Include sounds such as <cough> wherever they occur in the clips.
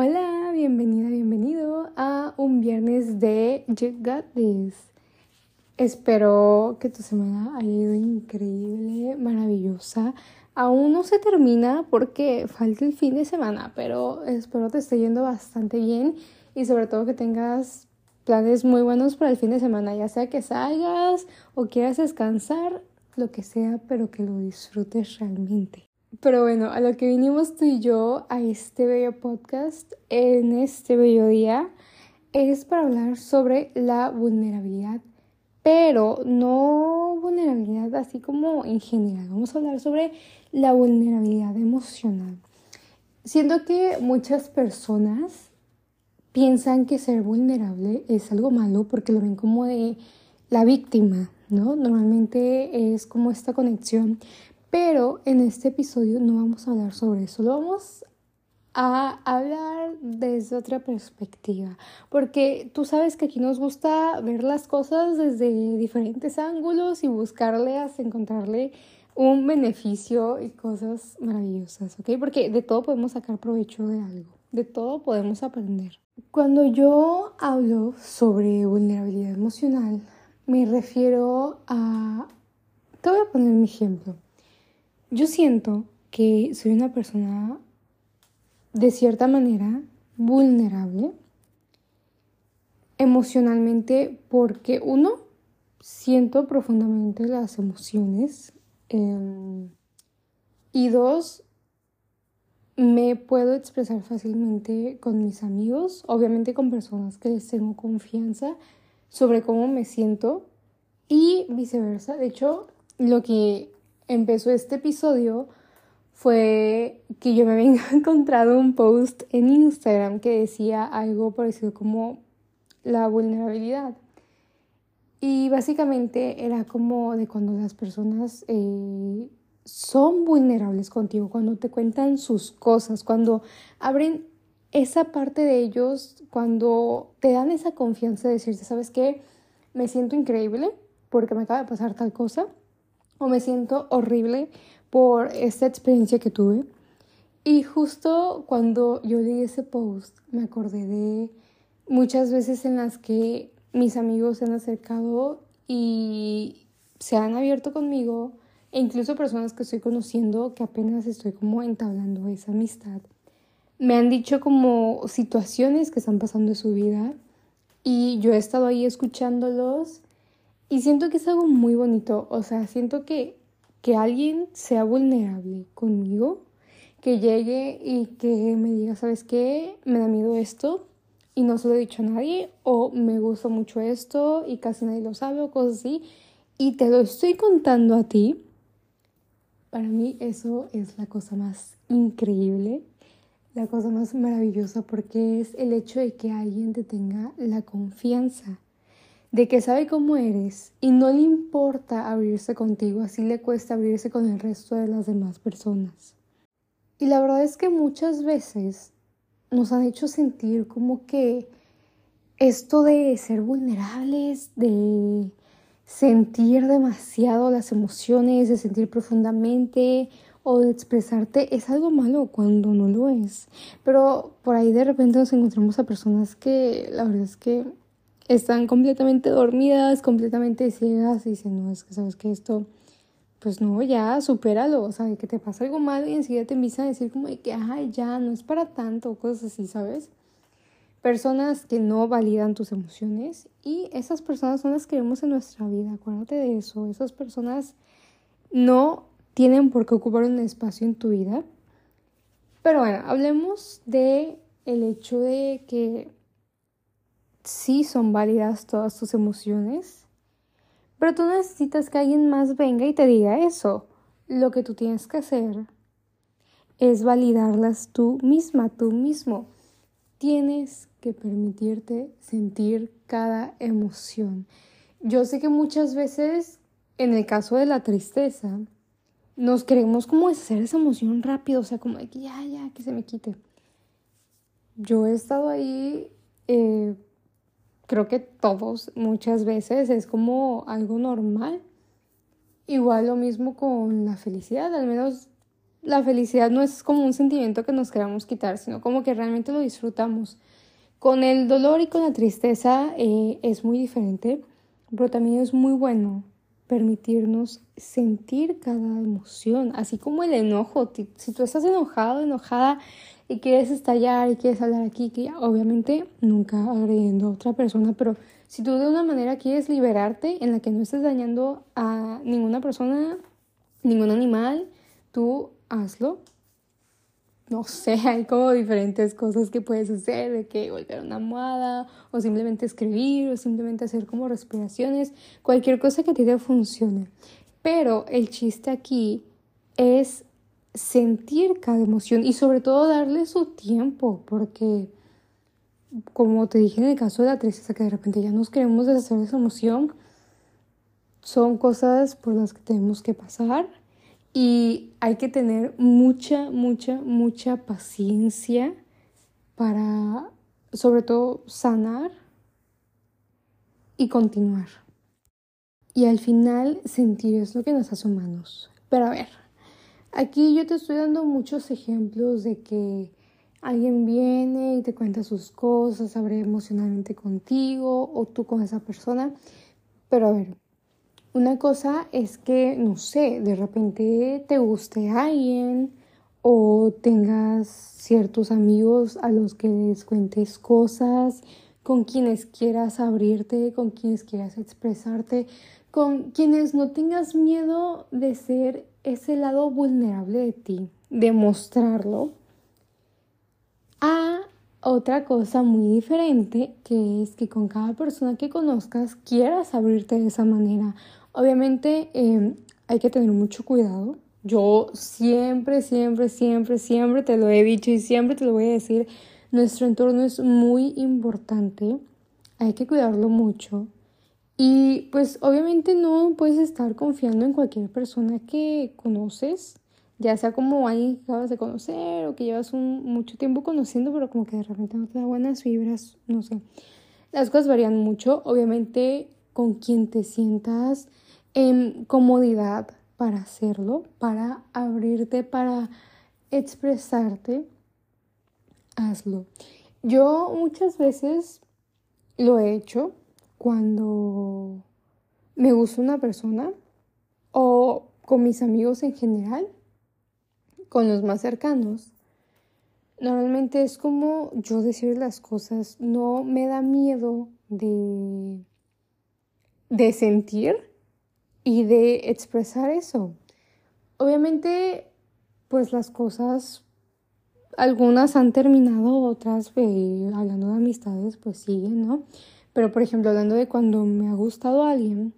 Hola, bienvenida, bienvenido a un viernes de You Got This. Espero que tu semana haya ido increíble, maravillosa. Aún no se termina porque falta el fin de semana, pero espero te esté yendo bastante bien y sobre todo que tengas planes muy buenos para el fin de semana, ya sea que salgas o quieras descansar, lo que sea, pero que lo disfrutes realmente. Pero bueno, a lo que vinimos tú y yo a este bello podcast en este bello día es para hablar sobre la vulnerabilidad, pero no vulnerabilidad así como en general. Vamos a hablar sobre la vulnerabilidad emocional. Siento que muchas personas piensan que ser vulnerable es algo malo porque lo ven como de la víctima, ¿no? Normalmente es como esta conexión pero en este episodio no vamos a hablar sobre eso, lo vamos a hablar desde otra perspectiva, porque tú sabes que aquí nos gusta ver las cosas desde diferentes ángulos y buscarle hasta encontrarle un beneficio y cosas maravillosas, ¿ok? Porque de todo podemos sacar provecho de algo, de todo podemos aprender. Cuando yo hablo sobre vulnerabilidad emocional, me refiero a... Te voy a poner mi ejemplo. Yo siento que soy una persona de cierta manera vulnerable emocionalmente porque uno, siento profundamente las emociones em, y dos, me puedo expresar fácilmente con mis amigos, obviamente con personas que les tengo confianza sobre cómo me siento y viceversa. De hecho, lo que empezó este episodio fue que yo me había <laughs> encontrado un post en Instagram que decía algo parecido como la vulnerabilidad. Y básicamente era como de cuando las personas eh, son vulnerables contigo, cuando te cuentan sus cosas, cuando abren esa parte de ellos, cuando te dan esa confianza de decirte, ¿sabes qué? Me siento increíble porque me acaba de pasar tal cosa o me siento horrible por esta experiencia que tuve. Y justo cuando yo leí ese post, me acordé de muchas veces en las que mis amigos se han acercado y se han abierto conmigo, e incluso personas que estoy conociendo que apenas estoy como entablando esa amistad. Me han dicho como situaciones que están pasando en su vida y yo he estado ahí escuchándolos y siento que es algo muy bonito, o sea, siento que, que alguien sea vulnerable conmigo, que llegue y que me diga, ¿sabes qué? Me da miedo esto y no se lo he dicho a nadie, o me gusta mucho esto y casi nadie lo sabe, o cosas así, y te lo estoy contando a ti. Para mí eso es la cosa más increíble, la cosa más maravillosa, porque es el hecho de que alguien te tenga la confianza de que sabe cómo eres y no le importa abrirse contigo, así le cuesta abrirse con el resto de las demás personas. Y la verdad es que muchas veces nos han hecho sentir como que esto de ser vulnerables, de sentir demasiado las emociones, de sentir profundamente o de expresarte es algo malo cuando no lo es. Pero por ahí de repente nos encontramos a personas que la verdad es que están completamente dormidas, completamente ciegas y dicen, no, es que sabes que esto, pues no, ya, supéralo, o sea, que te pasa algo malo y enseguida te empiezan a decir como que, ay, ya, no es para tanto, cosas así, ¿sabes? Personas que no validan tus emociones y esas personas son las que vemos en nuestra vida, acuérdate de eso, esas personas no tienen por qué ocupar un espacio en tu vida. Pero bueno, hablemos de el hecho de que sí son válidas todas tus emociones, pero tú necesitas que alguien más venga y te diga eso. Lo que tú tienes que hacer es validarlas tú misma, tú mismo. Tienes que permitirte sentir cada emoción. Yo sé que muchas veces, en el caso de la tristeza, nos queremos como hacer esa emoción rápido, o sea, como de que ya, ya, que se me quite. Yo he estado ahí eh, creo que todos muchas veces es como algo normal. Igual lo mismo con la felicidad, al menos la felicidad no es como un sentimiento que nos queramos quitar, sino como que realmente lo disfrutamos. Con el dolor y con la tristeza eh, es muy diferente, pero también es muy bueno permitirnos sentir cada emoción, así como el enojo. Si tú estás enojado, enojada y quieres estallar y quieres hablar aquí, que obviamente nunca agrediendo a otra persona, pero si tú de una manera quieres liberarte en la que no estés dañando a ninguna persona, ningún animal, tú hazlo. No sé, <laughs> hay como diferentes cosas que puedes hacer, de que volver una almohada, o simplemente escribir, o simplemente hacer como respiraciones, cualquier cosa que a ti funcione. Pero el chiste aquí es sentir cada emoción y sobre todo darle su tiempo, porque como te dije en el caso de la tristeza, que de repente ya nos queremos deshacer de esa emoción, son cosas por las que tenemos que pasar y hay que tener mucha, mucha, mucha paciencia para, sobre todo, sanar y continuar. Y al final sentir es lo que nos hace humanos. Pero a ver, aquí yo te estoy dando muchos ejemplos de que alguien viene y te cuenta sus cosas, abre emocionalmente contigo o tú con esa persona. Pero a ver, una cosa es que, no sé, de repente te guste alguien o tengas ciertos amigos a los que les cuentes cosas, con quienes quieras abrirte, con quienes quieras expresarte, con quienes no tengas miedo de ser ese lado vulnerable de ti, de mostrarlo. Otra cosa muy diferente que es que con cada persona que conozcas quieras abrirte de esa manera Obviamente em, hay que tener mucho cuidado. Yo siempre, siempre, siempre, siempre te lo he dicho y siempre te lo voy a decir. Nuestro entorno es muy importante. Hay que cuidarlo mucho. Y pues obviamente no puedes estar confiando en cualquier persona que conoces, ya sea como alguien que acabas de conocer o que llevas mucho tiempo conociendo, pero como que de repente no te da buenas vibras, no sé. Las cosas varían mucho, obviamente con quien te sientas en comodidad para hacerlo, para abrirte, para expresarte, hazlo. Yo muchas veces lo he hecho cuando me gusta una persona o con mis amigos en general, con los más cercanos. Normalmente es como yo decir las cosas, no me da miedo de, de sentir y de expresar eso. Obviamente, pues las cosas, algunas han terminado, otras, eh, hablando de amistades, pues siguen, ¿no? Pero, por ejemplo, hablando de cuando me ha gustado alguien,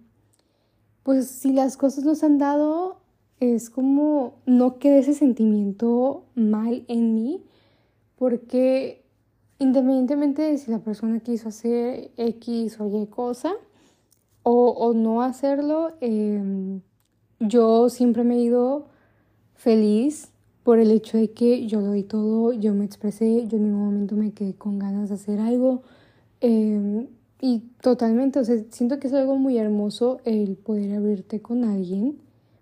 pues si las cosas nos han dado, es como no quede ese sentimiento mal en mí, porque independientemente de si la persona quiso hacer X o Y cosa, o, no hacerlo, em, yo siempre me he ido feliz por el hecho de que yo lo di todo, yo me expresé, yo en ningún momento me quedé con ganas de hacer algo. Em, y totalmente, o sea, siento que es algo muy hermoso el poder abrirte con alguien.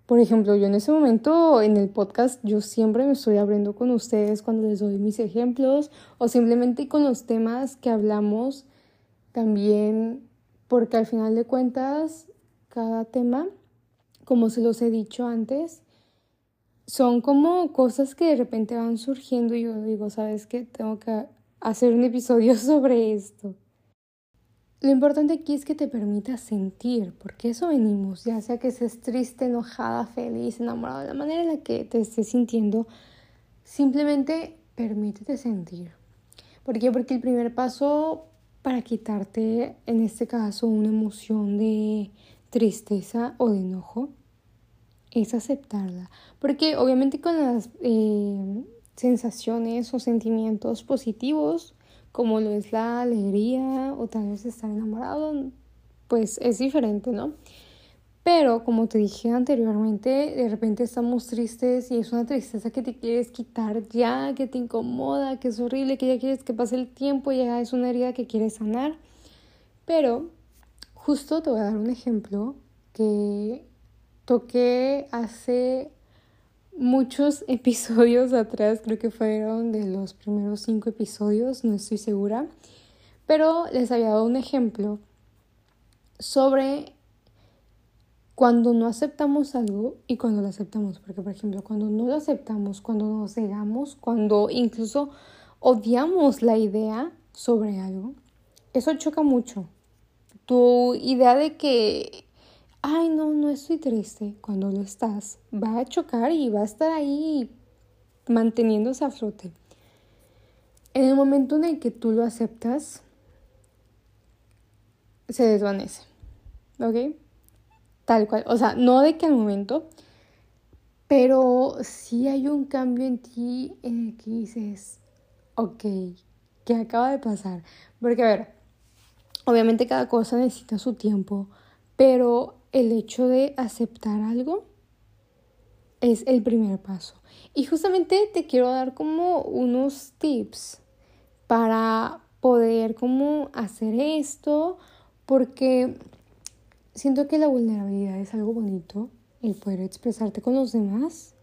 Por ejemplo, yo en ese momento en el podcast yo siempre me estoy abriendo con ustedes cuando les doy mis ejemplos o simplemente con los temas que hablamos también porque al final de cuentas cada tema, como se los he dicho antes, son como cosas que de repente van surgiendo y yo digo, ¿sabes qué? Tengo que hacer un episodio <laughs> sobre esto. Lo importante aquí es que te permitas sentir, porque eso venimos, ya sea que estés triste, enojada, feliz, enamorada, la manera en la que te estés sintiendo, simplemente permítete sentir. ¿Por qué? Porque el primer paso para quitarte, en este caso, una emoción de tristeza o de enojo, es aceptarla. Porque obviamente con las eh, sensaciones o sentimientos positivos, como lo es la alegría o tal vez estar enamorado, pues es diferente, ¿no? Pero como te dije anteriormente, de repente estamos tristes y es una tristeza que te quieres quitar ya, que te incomoda, que es horrible, que ya quieres que pase el tiempo, ya es una herida que quieres sanar. Pero justo te voy a dar un ejemplo que toqué hace muchos <laughs> episodios atrás, creo que fueron de los primeros cinco episodios, no estoy segura, pero les había dado un ejemplo sobre cuando no aceptamos algo y cuando lo aceptamos. Porque, por ejemplo, cuando no lo aceptamos, cuando nos negamos, cuando incluso odiamos la idea sobre algo, eso choca mucho. Tu idea de que, ay, no, no estoy triste, cuando lo estás, va a chocar y va a estar ahí manteniéndose a flote. En el momento en el que tú lo aceptas, se desvanece. ¿Ok? Tal cual. O sea, no de que al momento, pero sí hay un cambio en ti en el que dices, ok, ¿qué acaba de pasar? Porque, a ver, obviamente cada cosa necesita su tiempo, pero el hecho de aceptar algo es el primer paso. Y justamente te quiero dar como unos tips para poder como hacer esto, porque siento que la vulnerabilidad es algo bonito, el poder expresarte con los demás.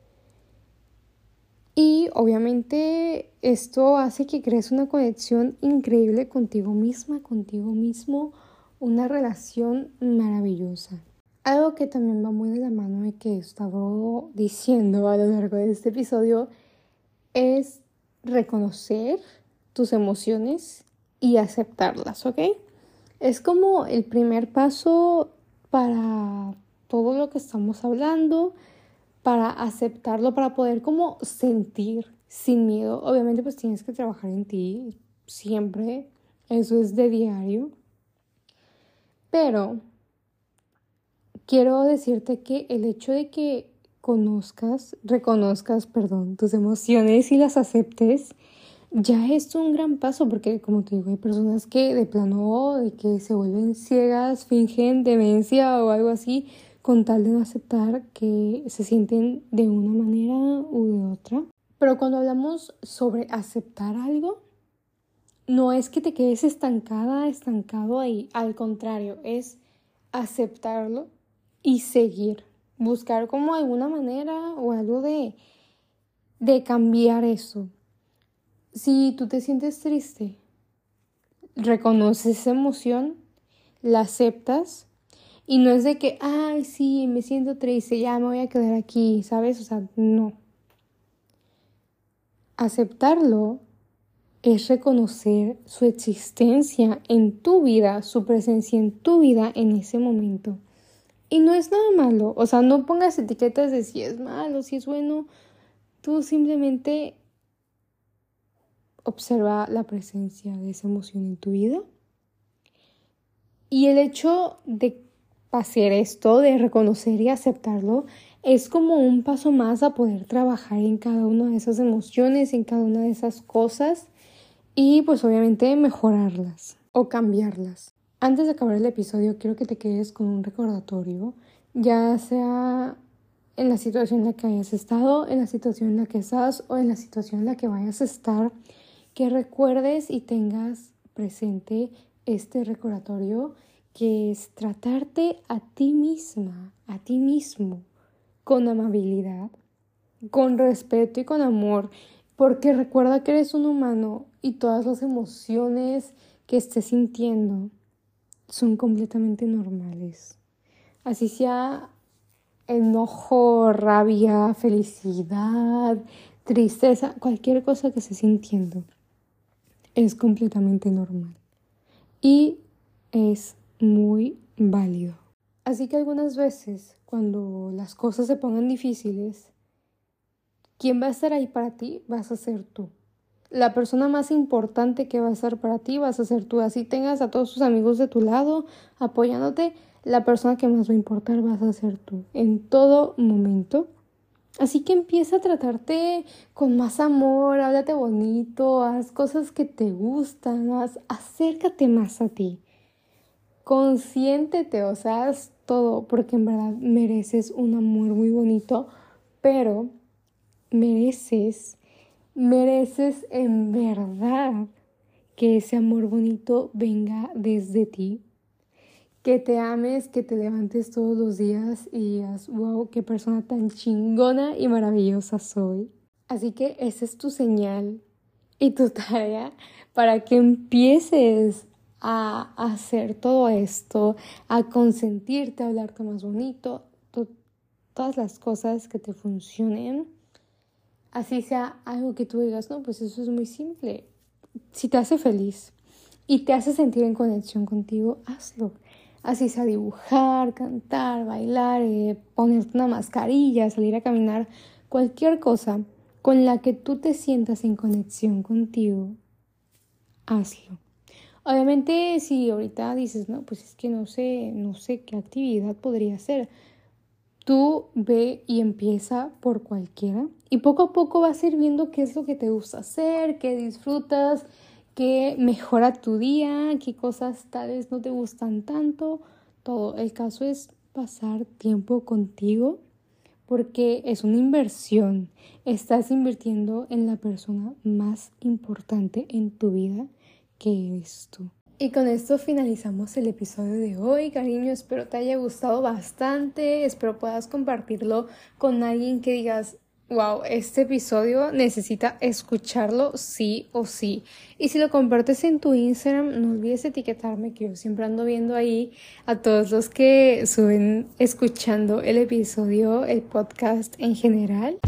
Y obviamente esto hace que crees una conexión increíble contigo misma, contigo mismo, una relación maravillosa. Algo que también va muy de la mano de que he estado diciendo a lo largo de este episodio es reconocer tus emociones y aceptarlas, ¿ok? Es como el primer paso para todo lo que estamos hablando, para aceptarlo, para poder como sentir sin miedo. Obviamente pues tienes que trabajar en ti siempre, eso es de diario. Pero quiero decirte que el hecho de que conozcas, reconozcas, perdón, tus emociones y las aceptes, ya es un gran paso porque como te digo hay personas que de plano de que se vuelven ciegas fingen demencia o algo así con tal de no aceptar que se sienten de una manera u de otra. Pero cuando hablamos sobre aceptar algo no es que te quedes estancada estancado ahí al contrario es aceptarlo y seguir buscar como alguna manera o algo de de cambiar eso si tú te sientes triste, reconoces esa emoción, la aceptas y no es de que, ay, sí, me siento triste, ya me voy a quedar aquí, ¿sabes? O sea, no. Aceptarlo es reconocer su existencia en tu vida, su presencia en tu vida en ese momento. Y no es nada malo, o sea, no pongas etiquetas de si es malo, si es bueno, tú simplemente observa la presencia de esa emoción en tu vida. Y el hecho de hacer esto, de reconocer y aceptarlo, es como un paso más a poder trabajar en cada una de esas emociones, en cada una de esas cosas y pues obviamente mejorarlas o cambiarlas. Antes de acabar el episodio, quiero que te quedes con un recordatorio, ya sea en la situación en la que hayas estado, en la situación en la que estás o en la situación en la que vayas a estar que recuerdes y tengas presente este recordatorio que es tratarte a ti misma, a ti mismo, con amabilidad, con respeto y con amor, porque recuerda que eres un humano y todas las emociones que estés sintiendo son completamente normales. Así sea enojo, rabia, felicidad, tristeza, cualquier cosa que estés sintiendo es completamente normal y es muy válido. Así que algunas veces cuando las cosas se pongan difíciles, quien va a estar ahí para ti vas a ser tú. La persona más importante que va a estar para ti vas a ser tú. Así tengas a todos tus amigos de tu lado apoyándote, la persona que más va a importar vas a ser tú. En todo momento Así que empieza a tratarte con más amor, háblate bonito, haz cosas que te gustan, acércate más a ti. Consiéntete, o sea, haz todo, porque en verdad mereces un amor muy bonito, pero mereces, mereces en verdad que ese amor bonito venga desde ti, que te ames, que te levantes todos los días y digas, wow, qué persona tan chingona y maravillosa soy. Así que esa es tu señal y tu <laughs> tarea para que empieces a hacer todo esto, a consentirte, a hablarte más bonito, todas las cosas que te funcionen. Así sea algo que tú digas, no, pues eso es muy simple. Si te hace feliz y te hace sentir en conexión contigo, hazlo. Así sea dibujar, cantar, bailar, eh, ponerte una mascarilla, salir a caminar, cualquier cosa con la que tú te sientas en conexión contigo, hazlo. Obviamente, si ahorita dices, no, pues es que no sé, no sé qué actividad podría hacer, tú ve y empieza por cualquiera y poco a poco vas a ir viendo qué es lo que te gusta hacer, qué disfrutas, qué mejora tu día, qué cosas tal vez no te gustan tanto. Todo. El caso es pasar tiempo contigo porque es una inversión. Estás invirtiendo en la persona más importante en tu vida, que eres tú. Y con esto finalizamos el episodio de hoy, cariño. Espero te haya gustado bastante. Espero puedas compartirlo con alguien que digas, wow, este episodio necesita escucharlo sí o sí. Y si lo compartes en tu Instagram, no olvides etiquetarme, que yo siempre ando viendo ahí a todos los que suben escuchando el episodio, el podcast en general.